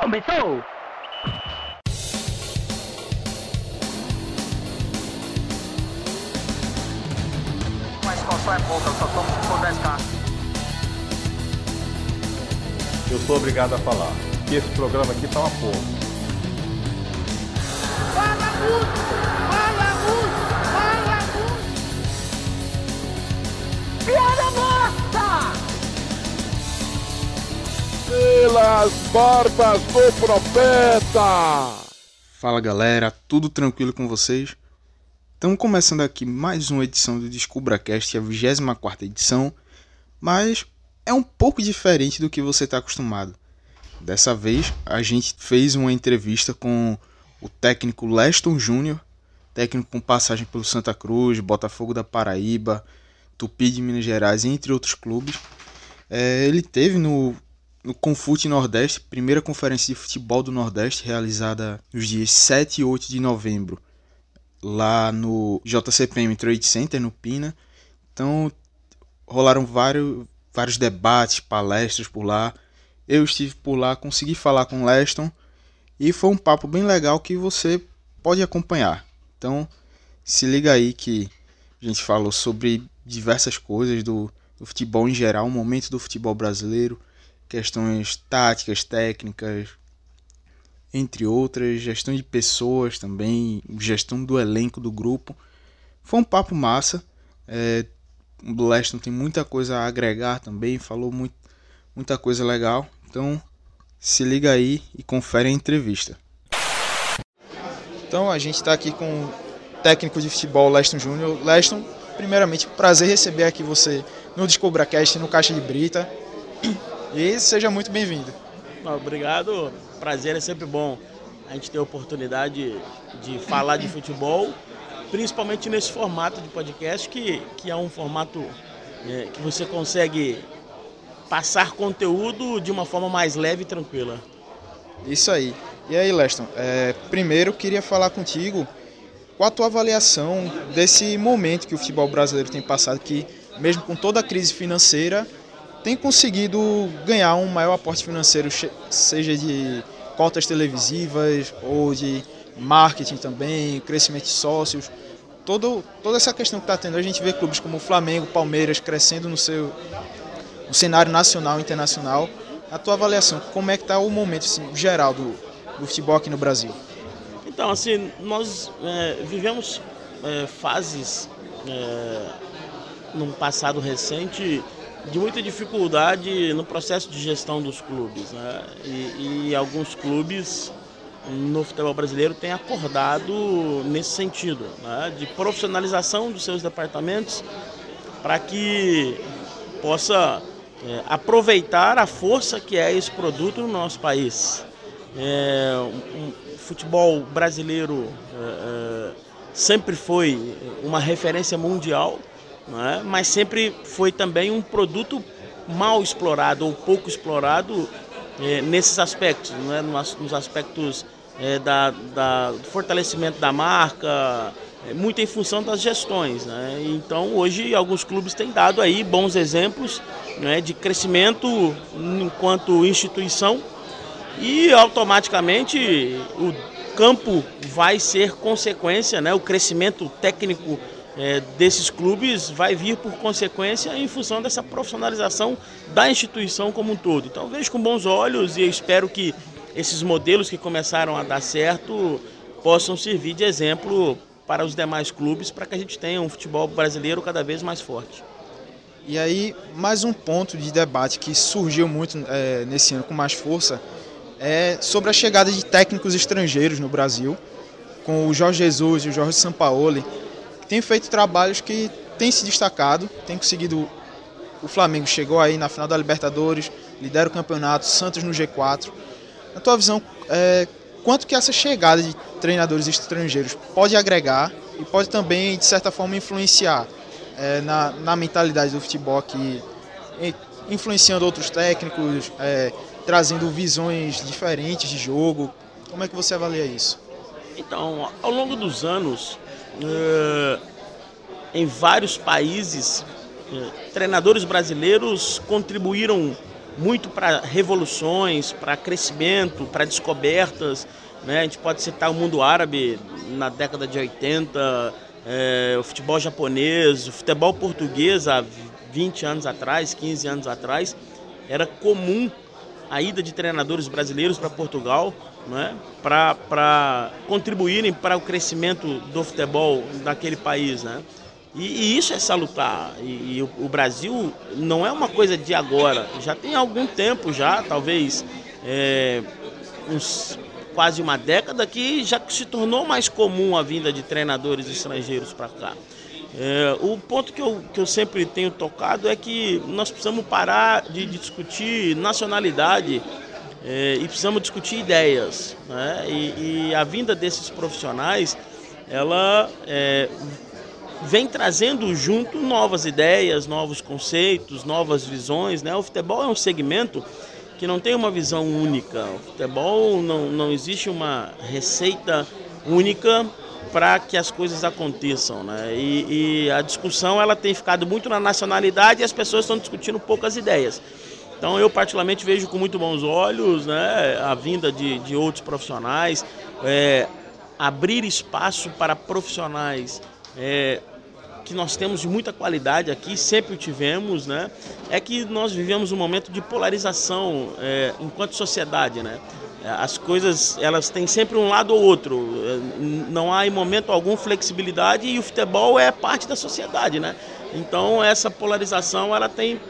Começou! Mas qual é pouca, eu só tomo se for 10k. Eu sou obrigado a falar que esse programa aqui tá uma porra. Fala muito! Fala muito! Fala muito! Piada morta! Pelas barbas do profeta! Fala galera, tudo tranquilo com vocês? Estamos começando aqui mais uma edição do DescubraCast, a 24 edição, mas é um pouco diferente do que você está acostumado. Dessa vez a gente fez uma entrevista com o técnico Leston Júnior, técnico com passagem pelo Santa Cruz, Botafogo da Paraíba, Tupi de Minas Gerais, entre outros clubes. É, ele teve no, no Confute Nordeste, primeira conferência de futebol do Nordeste, realizada nos dias 7 e 8 de novembro, lá no JCPM Trade Center, no Pina. Então rolaram vários, vários debates, palestras por lá. Eu estive por lá, consegui falar com Leston e foi um papo bem legal que você pode acompanhar. Então se liga aí que a gente falou sobre diversas coisas do, do futebol em geral, o momento do futebol brasileiro, questões táticas, técnicas, entre outras, gestão de pessoas também, gestão do elenco do grupo. Foi um papo massa. É, o Leston tem muita coisa a agregar também, falou muito, muita coisa legal. Então se liga aí e confere a entrevista. Então a gente está aqui com o técnico de futebol Leston Júnior. Leston, primeiramente, prazer receber aqui você no DescobraCast, no Caixa de Brita. E seja muito bem-vindo. Obrigado, prazer é sempre bom a gente ter a oportunidade de falar de futebol, principalmente nesse formato de podcast, que, que é um formato é, que você consegue passar conteúdo de uma forma mais leve e tranquila. Isso aí. E aí, Leston, é, primeiro eu queria falar contigo qual a tua avaliação desse momento que o futebol brasileiro tem passado, que mesmo com toda a crise financeira, tem conseguido ganhar um maior aporte financeiro, seja de cotas televisivas ou de marketing também, crescimento de sócios. Todo, toda essa questão que está tendo, a gente vê clubes como Flamengo, Palmeiras crescendo no seu no cenário nacional e internacional. A tua avaliação, como é que está o momento assim, geral do, do futebol aqui no Brasil? Então, assim, nós é, vivemos é, fases é, num passado recente de muita dificuldade no processo de gestão dos clubes. Né? E, e, alguns clubes no futebol brasileiro têm acordado nesse sentido, né? de profissionalização dos seus departamentos para que possa é, aproveitar a força que é esse produto no nosso país. É, um, futebol brasileiro é, é sempre foi uma referência mundial é? mas sempre foi também um produto mal explorado ou pouco explorado é, nesses aspectos, é? nos, nos, aspectos é, da, da, do fortalecimento da marca, é, muito em função das gestões. Né? Então hoje alguns clubes têm dado aí bons exemplos né, de crescimento enquanto instituição e automaticamente o campo vai ser consequência, né, o crescimento técnico é, desses clubes vai vir por consequência em função dessa profissionalização da instituição como um todo. Então vejo com bons olhos e espero que esses modelos que começaram a dar certo possam servir de exemplo para os demais clubes para que a gente tenha um futebol brasileiro cada vez mais forte. E aí, mais um ponto de debate que surgiu muito é, nesse ano com mais força é sobre a chegada de técnicos estrangeiros no Brasil, com o Jorge Jesus e o Jorge Sampaoli tem feito trabalhos que tem se destacado, tem conseguido. O Flamengo chegou aí na final da Libertadores, lidera o campeonato, Santos no G4. Na tua visão, é, quanto que essa chegada de treinadores estrangeiros pode agregar e pode também, de certa forma, influenciar é, na, na mentalidade do futebol aqui, influenciando outros técnicos, é, trazendo visões diferentes de jogo? Como é que você avalia isso? Então, ao longo dos anos, em vários países, uh, treinadores brasileiros contribuíram muito para revoluções, para crescimento, para descobertas. Né? A gente pode citar o mundo árabe na década de 80, é, o futebol japonês, o futebol português há 20 anos atrás, 15 anos atrás. Era comum a ida de treinadores brasileiros para Portugal né, para contribuírem para o crescimento do futebol daquele país. Né? E, e isso é salutar. E, e o, o, Brasil não é uma coisa de agora, já tem algum tempo já, talvez é, uns, quase uma década, que já se tornou mais comum a vinda de treinadores estrangeiros para cá. É, o ponto que eu, que eu sempre tenho tocado é que nós precisamos parar de, discutir nacionalidade é, e precisamos discutir ideias. Né? E, e, a vinda desses profissionais, ela é, vem trazendo junto novas ideias, novos conceitos, novas visões. Né? O futebol é um segmento que não tem uma visão única. O futebol não, não existe uma receita única para que as coisas aconteçam, né? E, e, a discussão ela tem ficado muito na nacionalidade e as pessoas estão discutindo poucas ideias. Então eu particularmente vejo com muito bons olhos né, a vinda de, de outros profissionais, é, abrir espaço para profissionais é, que nós temos de muita qualidade aqui, sempre o tivemos, né? É que nós vivemos um momento de polarização é, enquanto sociedade, né? As coisas elas têm sempre um lado ou outro. Não há em momento algum flexibilidade e o futebol é parte da sociedade, né? Então essa polarização ela tem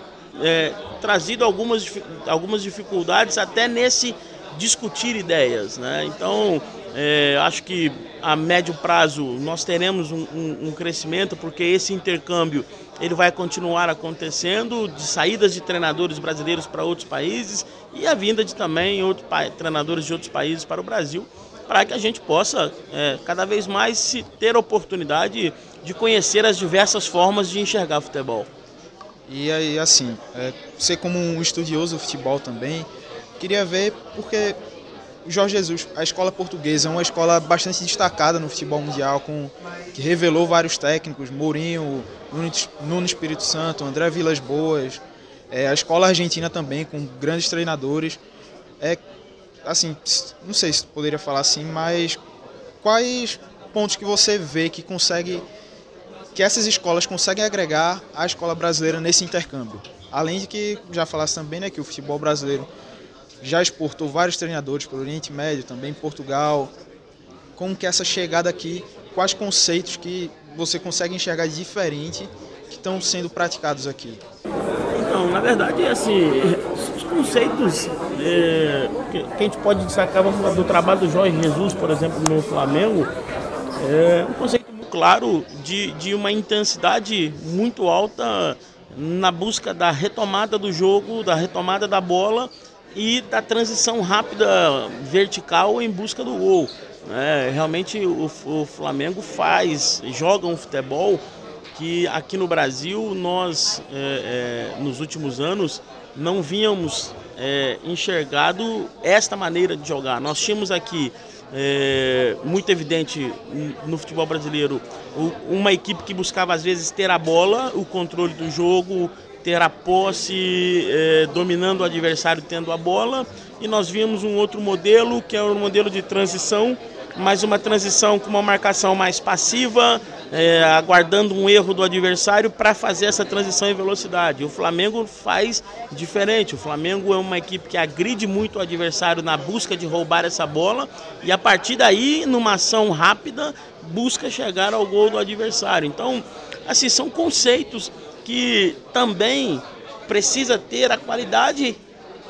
é, trazido algumas, algumas dificuldades até nesse discutir ideias. Né? Então, é, acho que a médio prazo nós teremos um, um, um, crescimento, porque esse intercâmbio ele vai continuar acontecendo, de saídas de treinadores brasileiros para outros países e a vinda de também outros treinadores de outros países para o Brasil, para que a gente possa é, cada vez mais se ter oportunidade de conhecer as diversas formas de enxergar futebol. E aí, assim, é, você como um estudioso do futebol também, queria ver porque o Jorge Jesus, a escola portuguesa é uma escola bastante destacada no futebol mundial, com, que revelou vários técnicos, Mourinho, Nuno Espírito Santo, André Vilas Boas, é, a escola argentina também, com grandes treinadores. É, assim, não sei se poderia falar assim, mas quais pontos que você vê que consegue que essas escolas conseguem agregar à escola brasileira nesse intercâmbio. Além de que, já falasse também, né, que o futebol brasileiro já exportou vários treinadores para o Oriente Médio, também Portugal. Como que essa chegada aqui, quais conceitos que você consegue enxergar diferente que estão sendo praticados aqui? Então, na verdade, assim, os conceitos é, que, que, a gente pode destacar vamos, do trabalho do Jorge Jesus, por exemplo, no Flamengo, é um conceito claro de, de uma intensidade muito alta na busca da retomada do jogo, da retomada da bola e da transição rápida vertical em busca do gol. É, realmente o, o, Flamengo faz, joga um futebol que aqui no Brasil nós, é, é, nos últimos anos, não vínhamos é, enxergado esta maneira de jogar. Nós tínhamos aqui é, muito evidente no futebol brasileiro. Uma equipe que buscava às vezes ter a bola, o controle do jogo, ter a posse, é, dominando o adversário tendo a bola. E nós vimos um outro modelo, que é o modelo de transição, mas uma transição com uma marcação mais passiva, é, aguardando um erro do adversário para fazer essa transição em velocidade. O Flamengo faz diferente. O Flamengo é uma equipe que agride muito o adversário na busca de roubar essa bola e a partir daí, numa ação rápida, busca chegar ao gol do adversário. Então, assim, são conceitos que também precisa ter a qualidade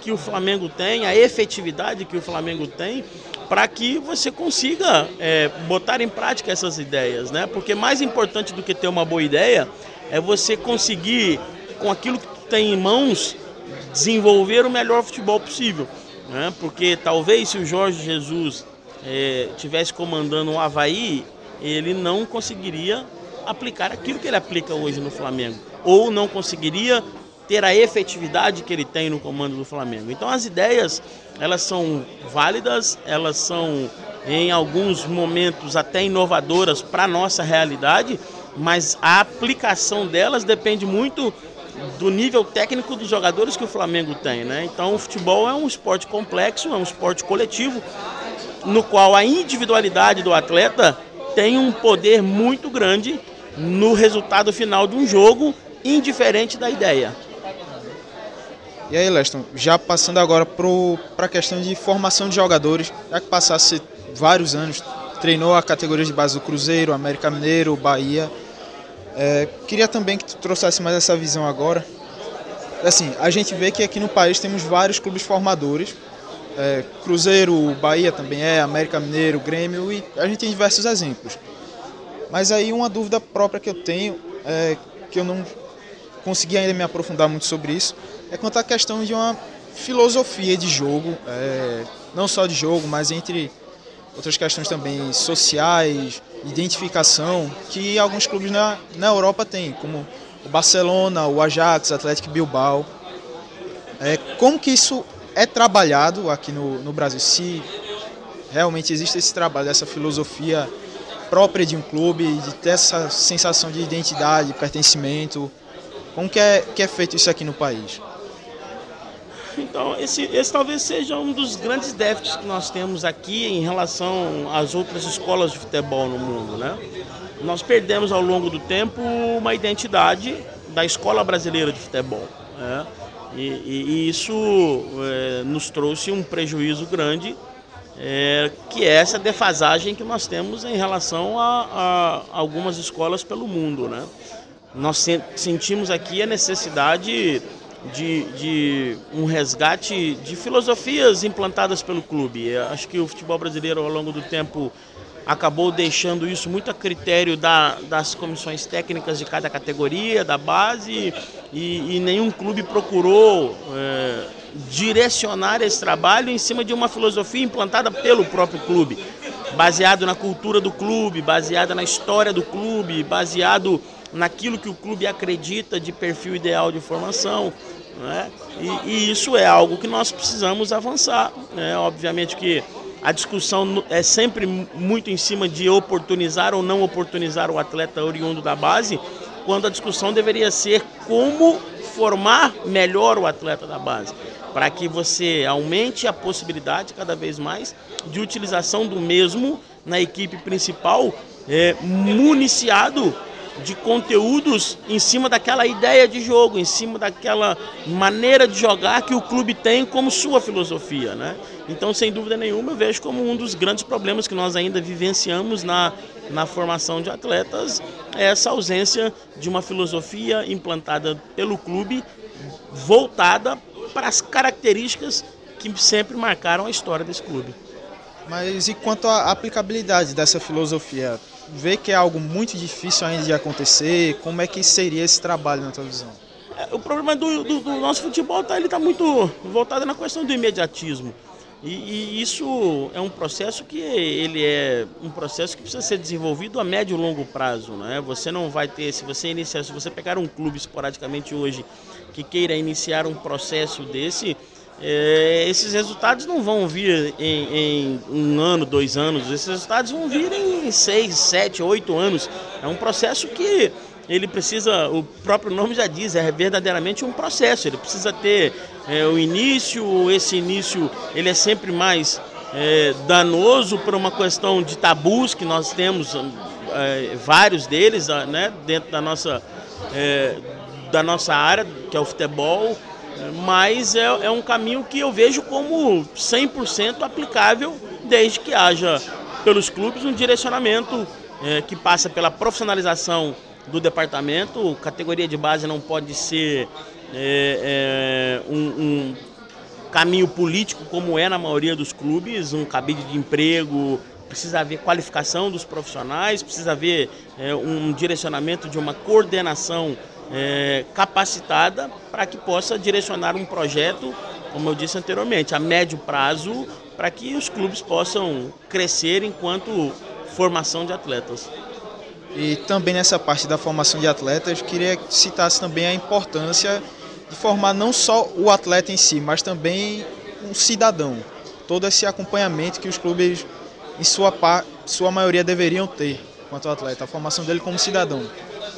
que o Flamengo tem, a efetividade que o Flamengo tem para que você consiga é, botar em prática essas ideias, né? Porque mais importante do que ter uma boa ideia é você conseguir, com aquilo que tem em mãos, desenvolver o melhor futebol possível, né? Porque talvez se o Jorge Jesus é, tivesse comandando o Havaí, ele não conseguiria aplicar aquilo que ele aplica hoje no Flamengo, ou não conseguiria ter a efetividade que ele tem no comando do Flamengo. Então as ideias, elas são válidas, elas são em alguns momentos até inovadoras para a nossa realidade, mas a aplicação delas depende muito do nível técnico dos jogadores que o Flamengo tem, né? Então o futebol é um esporte complexo, é um esporte coletivo, no qual a individualidade do atleta tem um poder muito grande no resultado final de um jogo, indiferente da ideia. E aí, Leston, já passando agora para a questão de formação de jogadores, já que passasse vários anos, treinou a categoria de base do Cruzeiro, América Mineiro, Bahia. É, queria também que tu trouxesse mais essa visão agora. Assim, a gente vê que aqui no país temos vários clubes formadores. É, Cruzeiro, Bahia também é, América Mineiro, Grêmio e a gente tem diversos exemplos. Mas aí uma dúvida própria que eu tenho, é, que eu não consegui ainda me aprofundar muito sobre isso, é quanto à questão de uma filosofia de jogo, é, não só de jogo, mas entre outras questões também sociais, identificação, que alguns clubes na, na Europa têm, como o Barcelona, o Ajax, o Atlético Bilbao. É, como que isso é trabalhado aqui no, no Brasil? Se realmente existe esse trabalho, essa filosofia própria de um clube, de ter essa sensação de identidade, pertencimento. Como que é, que é feito isso aqui no país? Então, esse, esse talvez seja um dos grandes déficits que nós temos aqui em relação às outras escolas de futebol no mundo, né? Nós perdemos ao longo do tempo uma identidade da escola brasileira de futebol, né? E, e, e isso é, nos trouxe um prejuízo grande, é, que é essa defasagem que nós temos em relação a, a algumas escolas pelo mundo, né? Nós sentimos aqui a necessidade de, de um resgate de filosofias implantadas pelo clube. Acho que o futebol brasileiro, ao longo do tempo, acabou deixando isso muito a critério da, das comissões técnicas de cada categoria, da base, e, e nenhum clube procurou é, direcionar esse trabalho em cima de uma filosofia implantada pelo próprio clube, baseado na cultura do clube, baseada na história do clube, baseado naquilo que o clube acredita de perfil ideal de formação. Né? E, e, isso é algo que nós precisamos avançar. Né? Obviamente que a discussão é sempre muito em cima de oportunizar ou não oportunizar o atleta oriundo da base, quando a discussão deveria ser como formar melhor o atleta da base, para que você aumente a possibilidade cada vez mais de utilização do mesmo na equipe principal, é, municiado de conteúdos em cima daquela ideia de jogo, em cima daquela maneira de jogar que o clube tem como sua filosofia, né? Então, sem dúvida nenhuma, eu vejo como um dos grandes problemas que nós ainda vivenciamos na, na formação de atletas é essa ausência de uma filosofia implantada pelo clube voltada para as características que sempre marcaram a história desse clube. Mas e quanto à aplicabilidade dessa filosofia? vê que é algo muito difícil ainda de acontecer? Como é que seria esse trabalho na tua visão? É, o problema do, do, do nosso futebol tá, ele está muito voltado na questão do imediatismo. E, e, isso é um processo que ele é um processo que precisa ser desenvolvido a médio e longo prazo, né? Você não vai ter, se você iniciar, se você pegar um clube esporadicamente hoje que queira iniciar um processo desse, é, esses resultados não vão vir em, em, um ano, dois anos, esses resultados vão vir em seis, sete, oito anos. É um processo que ele precisa, o próprio nome já diz, é verdadeiramente um processo. Ele precisa ter é, o início, esse início ele é sempre mais é, danoso por uma questão de tabus que nós temos, é, vários deles, né, dentro da nossa, é, da nossa área, que é o futebol mas é, é um caminho que eu vejo como 100% aplicável desde que haja pelos clubes um direcionamento é, que passa pela profissionalização do departamento. Categoria de base não pode ser é, é, um, um, caminho político como é na maioria dos clubes, um cabide de emprego. Precisa haver qualificação dos profissionais, precisa haver é, um direcionamento de uma coordenação é, capacitada para que possa direcionar um projeto, como eu disse anteriormente, a médio prazo, para que os clubes possam crescer enquanto formação de atletas. E também nessa parte da formação de atletas, queria que citasse também a importância de formar não só o atleta em si, mas também um cidadão. Todo esse acompanhamento que os clubes, em sua, sua maioria, deveriam ter quanto ao atleta, a formação dele como cidadão.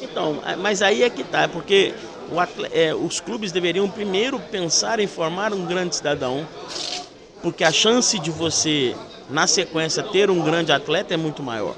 Então, é, mas aí é que tá, porque atleta, é, os clubes deveriam primeiro pensar em formar um grande cidadão, porque a chance de você, na sequência, ter um grande atleta é muito maior.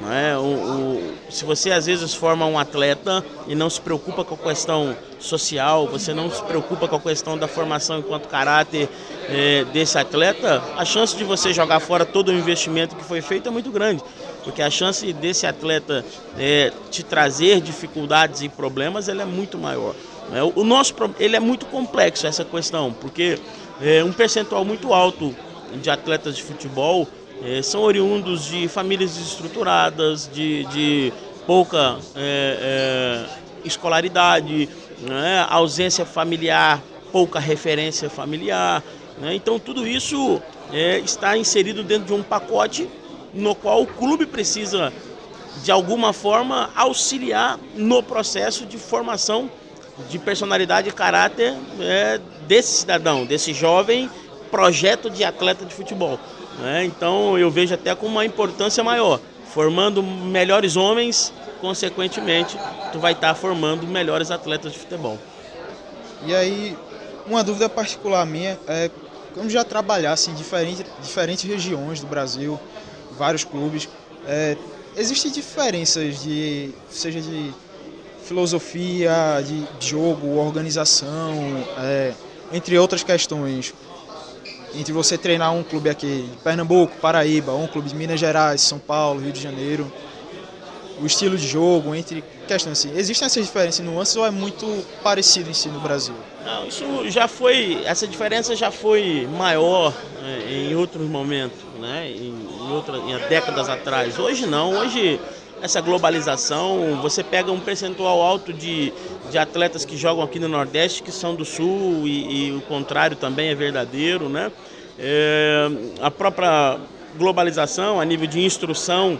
Não é? O, o, se você às vezes forma um atleta e não se preocupa com a questão social, você não se preocupa com a questão da formação enquanto caráter é, desse atleta, a chance de você jogar fora todo o investimento que foi feito é muito grande. Porque a chance desse atleta é, te trazer dificuldades e problemas ela é muito maior. É, o nosso ele é muito complexo essa questão, porque é, um percentual muito alto de atletas de futebol é, são oriundos de famílias desestruturadas, de, de pouca é, é, escolaridade, né, ausência familiar, pouca referência familiar. Né, então tudo isso é, está inserido dentro de um pacote no qual o clube precisa, de alguma forma, auxiliar no processo de formação de personalidade e caráter é, desse cidadão, desse jovem projeto de atleta de futebol. Né? Então eu vejo até com uma importância maior, formando melhores homens, consequentemente, tu vai estar formando melhores atletas de futebol. E aí, uma dúvida particular minha é como já trabalhasse em diferentes, diferentes regiões do Brasil, vários clubes, é, existem diferenças de seja de filosofia, de jogo, organização, é, entre outras questões entre você treinar um clube aqui de Pernambuco, Paraíba, um clube de Minas Gerais, São Paulo, Rio de Janeiro, o estilo de jogo, entre questões assim, existem essas diferenças nuances ou é muito parecido em si no Brasil? Não, isso já foi, essa diferença já foi maior né, em outros momentos, né, em, em, outras, em décadas atrás. Hoje não, hoje essa globalização, você pega um percentual alto de, de atletas que jogam aqui no Nordeste que são do Sul e, e o contrário também é verdadeiro, né? É, a própria globalização a nível de instrução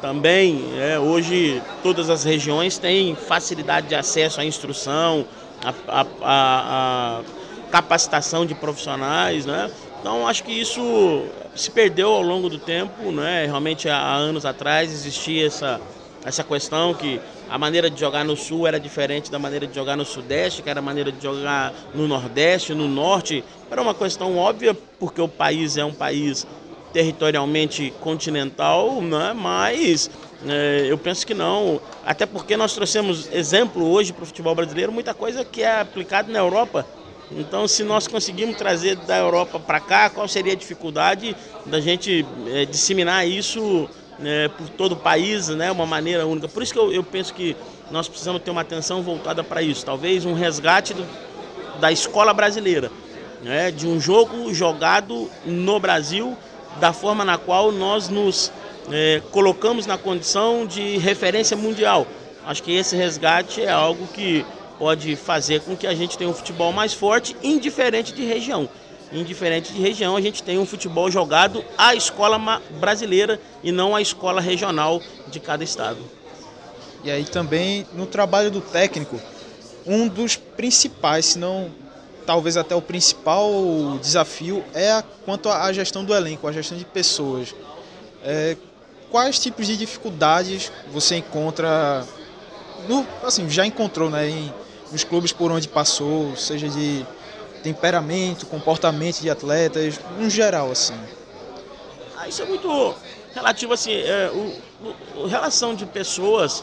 também, é, hoje todas as regiões têm facilidade de acesso à instrução, à, a a capacitação de profissionais, né? Então acho que isso se perdeu ao longo do tempo, né? Realmente há anos atrás existia essa, essa questão que a maneira de jogar no sul era diferente da maneira de jogar no sudeste, que era a maneira de jogar no nordeste, no norte. Era uma questão óbvia, porque o país é um país territorialmente continental, né? mas é, eu penso que não. Até porque nós trouxemos exemplo hoje para o futebol brasileiro, muita coisa que é aplicada na Europa então, se nós conseguimos trazer da Europa para cá, qual seria a dificuldade da gente é, disseminar isso né, por todo o país, né, uma maneira única? Por isso que eu, eu penso que nós precisamos ter uma atenção voltada para isso. Talvez um resgate do, da escola brasileira, né, de um jogo jogado no Brasil da forma na qual nós nos é, colocamos na condição de referência mundial. Acho que esse resgate é algo que pode fazer com que a gente tenha um futebol mais forte, indiferente de região. Indiferente de região, a gente tem um futebol jogado à escola brasileira e não à escola regional de cada estado. E aí também no trabalho do técnico, um dos principais, se não talvez até o principal desafio é a, quanto à gestão do elenco, a gestão de pessoas. É, quais tipos de dificuldades você encontra, no, assim, já encontrou né, em, nos clubes por onde passou, seja de temperamento, comportamento de atletas, no geral, assim? Ah, isso é muito relativo, assim, é, o, o, relação de pessoas,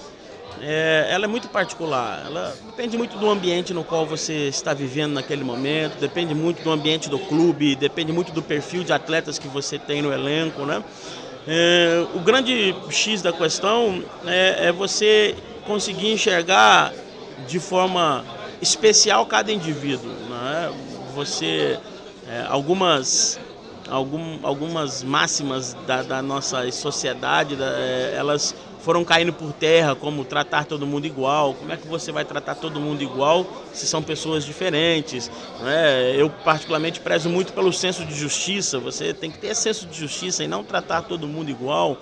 é, ela é muito particular, ela depende muito do ambiente no qual você está vivendo naquele momento, depende muito do ambiente do clube, depende muito do perfil de atletas que você tem no elenco, né? É, o grande X da questão é, é você conseguir enxergar de forma especial cada indivíduo. Né? Você, é, algumas, algum, algumas máximas da, da nossa sociedade, da, é, elas foram caindo por terra, como tratar todo mundo igual. Como é que você vai tratar todo mundo igual se são pessoas diferentes? Né? Eu, particularmente, prezo muito pelo senso de justiça. Você tem que ter senso de justiça e não tratar todo mundo igual.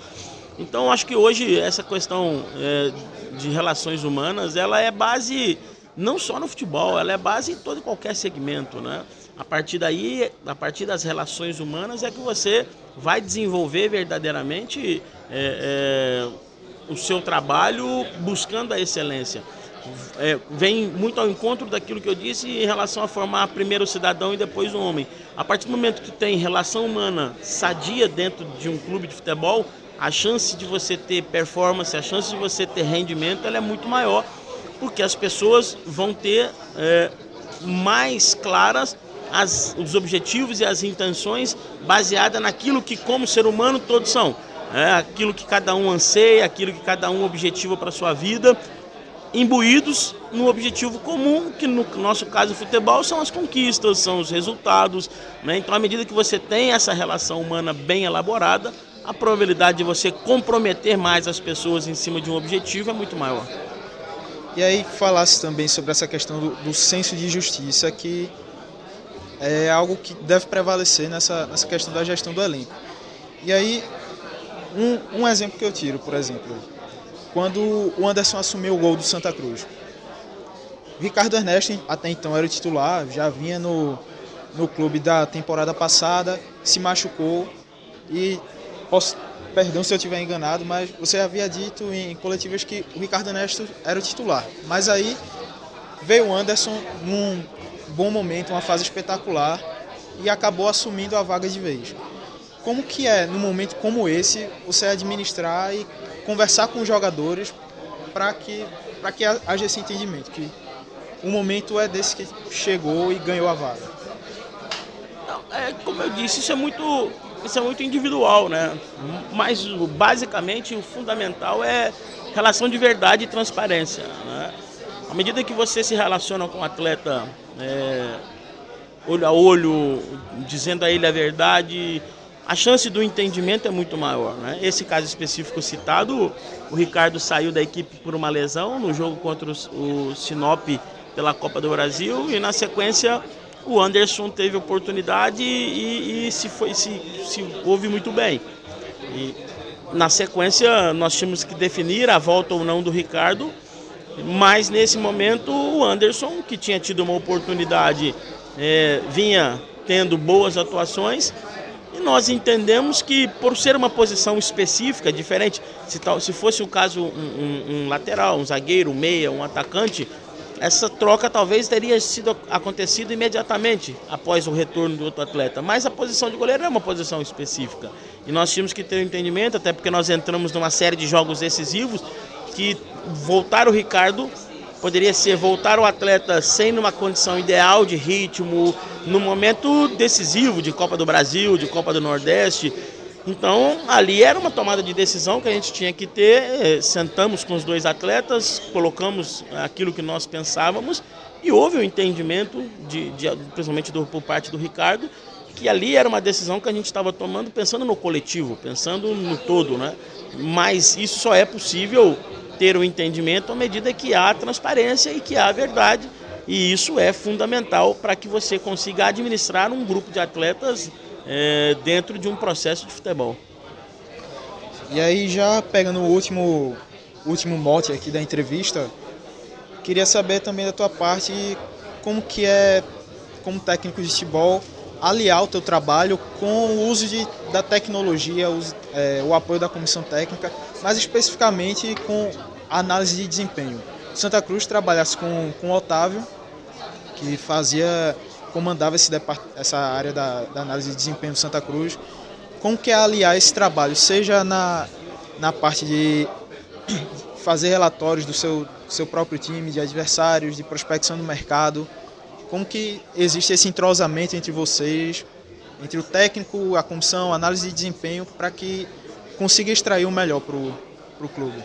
Então, acho que hoje essa questão é, de relações humanas, ela é base não só no futebol, ela é base em todo e qualquer segmento, né? A partir daí, a partir das relações humanas é que você vai desenvolver verdadeiramente é, é, o seu trabalho buscando a excelência. é, vem muito ao encontro daquilo que eu disse em relação a formar primeiro o cidadão e depois o homem. A partir do momento que tem relação humana sadia dentro de um clube de futebol, a chance de você ter performance, a chance de você ter rendimento, ela é muito maior, porque as pessoas vão ter é, mais claras as, os objetivos e as intenções baseada naquilo que, como ser humano, todos são. É, aquilo que cada um anseia, aquilo que cada um objetiva para sua vida, imbuídos no objetivo comum, que no nosso caso o futebol são as conquistas, são os resultados. Né? Então, à medida que você tem essa relação humana bem elaborada, a probabilidade de você comprometer mais as pessoas em cima de um objetivo é muito maior. E aí falasse também sobre essa questão do, do senso de justiça, que é algo que deve prevalecer nessa, nessa questão da gestão do elenco. E aí, um, um exemplo que eu tiro, por exemplo, quando o Anderson assumiu o gol do Santa Cruz. Ricardo Ernesto, até então, era o titular, já vinha no, no clube da temporada passada, se machucou e posso, perdão se eu estiver enganado, mas você havia dito em coletivas que o Ricardo Ernesto era o titular. Mas aí veio o Anderson num bom momento, uma fase espetacular e acabou assumindo a vaga de vez. Como que é, num momento como esse, você administrar e conversar com os jogadores para que, que haja esse entendimento, que o momento é desse que chegou e ganhou a vaga? É, como eu disse, isso é muito, isso é muito individual, né? Mas basicamente o fundamental é relação de verdade e transparência. Né? À medida que você se relaciona com o atleta é, olho a olho, dizendo a ele a verdade, a chance do entendimento é muito maior. Né? Esse caso específico citado, o Ricardo saiu da equipe por uma lesão no jogo contra o Sinop pela Copa do Brasil e na sequência o Anderson teve oportunidade e, e se, foi, se, se houve muito bem. E na sequência nós tínhamos que definir a volta ou não do Ricardo mas nesse momento o Anderson, que tinha tido uma oportunidade, é, vinha tendo boas atuações. E nós entendemos que por ser uma posição específica, diferente, se, tal, se fosse o caso um, um, um lateral, um zagueiro, um meia, um atacante, essa troca talvez teria sido acontecido imediatamente após o retorno do outro atleta. Mas a posição de goleiro é uma posição específica. E nós tínhamos que ter um entendimento, até porque nós entramos numa série de jogos decisivos que voltar o Ricardo poderia ser voltar o atleta sem numa condição ideal de ritmo, no momento decisivo de Copa do Brasil, de Copa do Nordeste. Então, ali era uma tomada de decisão que a gente tinha que ter. Eh, sentamos com os dois atletas, colocamos aquilo que nós pensávamos e houve um entendimento, de, de principalmente do, por parte do Ricardo, que ali era uma decisão que a gente estava tomando pensando no coletivo, pensando no todo, né? Mas isso só é possível ter o um entendimento à medida que há transparência e que há verdade. E isso é fundamental para que você consiga administrar um grupo de atletas é, dentro de um processo de futebol. E aí, já pegando o último, último mote aqui da entrevista, queria saber também da tua parte como que é, como técnico de futebol, aliar o teu trabalho com o uso de, da tecnologia, o, é, o apoio da comissão técnica, mas especificamente com análise de desempenho. Santa Cruz trabalhasse com, com o Otávio, que fazia, comandava essa área da, da análise de desempenho do Santa Cruz. Como que é aliar esse trabalho, seja na, na parte de fazer relatórios do seu, seu próprio time, de adversários, de prospecção do mercado, como que existe esse entrosamento entre vocês, entre o técnico, a comissão, a análise de desempenho, para que consiga extrair o melhor para o clube?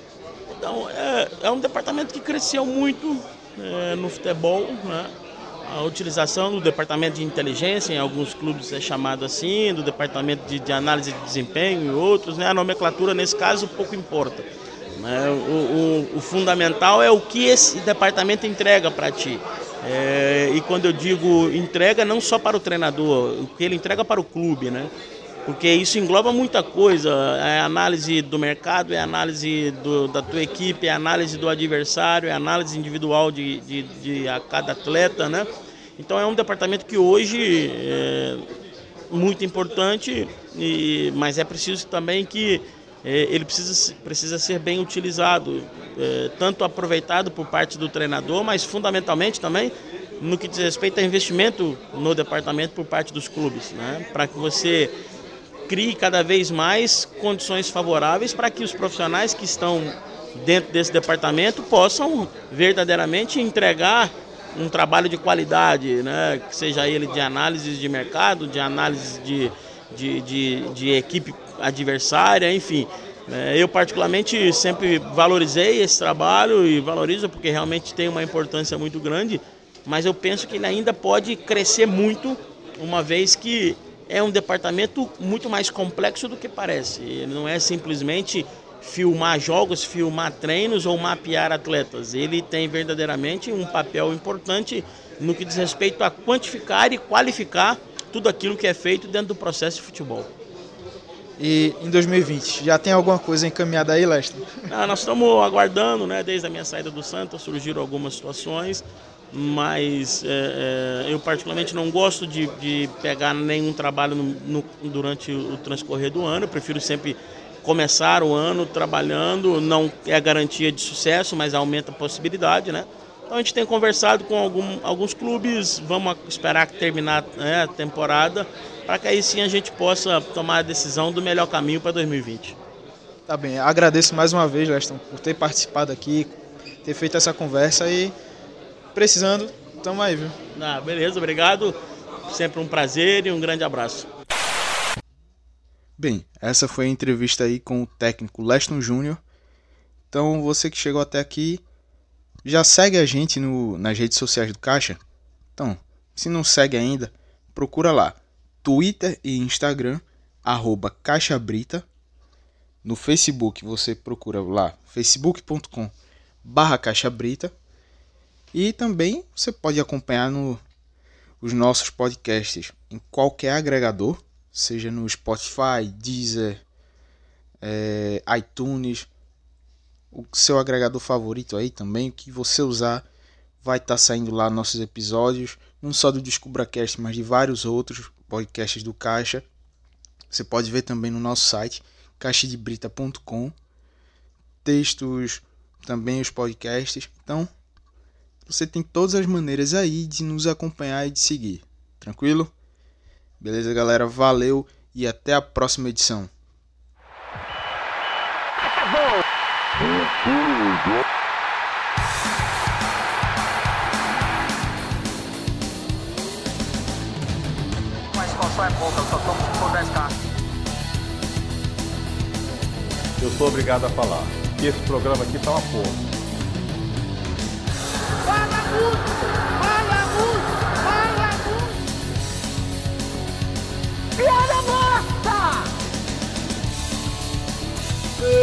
Então, é, é um departamento que cresceu muito é, no futebol, né? A utilização do departamento de inteligência, em alguns clubes é chamado assim, do departamento de, de análise de desempenho e outros, né? A nomenclatura, nesse caso, pouco importa. Né? O, o, o, fundamental é o que esse departamento entrega para ti. É, e quando eu digo entrega, não só para o treinador, o que ele entrega para o clube, né? Porque isso engloba muita coisa. É análise do mercado, é análise do, da tua equipe, é análise do adversário, é análise individual de, de, de, a cada atleta, né? Então é um departamento que hoje é muito importante, e, mas é preciso também que é, ele precisa, precisa ser bem utilizado, é, tanto aproveitado por parte do treinador, mas fundamentalmente também no que diz respeito a investimento no departamento por parte dos clubes, né? para que você crie cada vez mais condições favoráveis para que os profissionais que estão dentro desse departamento possam verdadeiramente entregar um trabalho de qualidade, né? que seja ele de análise de mercado, de análise de, de, de, de equipe adversária, enfim. É, eu, particularmente, sempre valorizei esse trabalho e valorizo porque realmente tem uma importância muito grande, mas eu penso que ele ainda pode crescer muito, uma vez que é um departamento muito mais complexo do que parece. Ele não é simplesmente filmar jogos, filmar treinos ou mapear atletas. Ele tem verdadeiramente um papel importante no que diz respeito a quantificar e qualificar tudo aquilo que é feito dentro do processo de futebol. E em 2020, já tem alguma coisa encaminhada aí, Lester? Ah, nós estamos aguardando, né? Desde a minha saída do Santos surgiram algumas situações, mas é, é, eu particularmente não gosto de, de pegar nenhum trabalho no, no, durante o transcorrer do ano. Eu prefiro sempre começar o ano trabalhando, não é garantia de sucesso, mas aumenta a possibilidade, né? Então a gente tem conversado com algum, alguns clubes, vamos esperar terminar né, a temporada, para que aí sim a gente possa tomar a decisão do melhor caminho para 2020. Tá bem, agradeço mais uma vez, Leston, por ter participado aqui, ter feito essa conversa e precisando, tamo aí, viu? Ah, beleza, obrigado. Sempre um prazer e um grande abraço. Bem, essa foi a entrevista aí com o técnico Leston Júnior. Então, você que chegou até aqui, já segue a gente no, nas redes sociais do Caixa? Então, se não segue ainda, procura lá. Twitter e Instagram, arroba Caixa Brita. No Facebook você procura lá, facebook.com barra Caixa Brita. E também você pode acompanhar no, os nossos podcasts em qualquer agregador, seja no Spotify, Deezer, é, iTunes, o seu agregador favorito aí também, o que você usar, vai estar tá saindo lá nossos episódios, não só do DescubraCast, mas de vários outros podcasts do Caixa. Você pode ver também no nosso site, caixadebrita.com, textos, também os podcasts. Então, você tem todas as maneiras aí de nos acompanhar e de seguir. Tranquilo? Beleza, galera? Valeu e até a próxima edição. Uma expansão é eu só tomo por 10k. Eu sou obrigado a falar que esse programa aqui tá uma porra.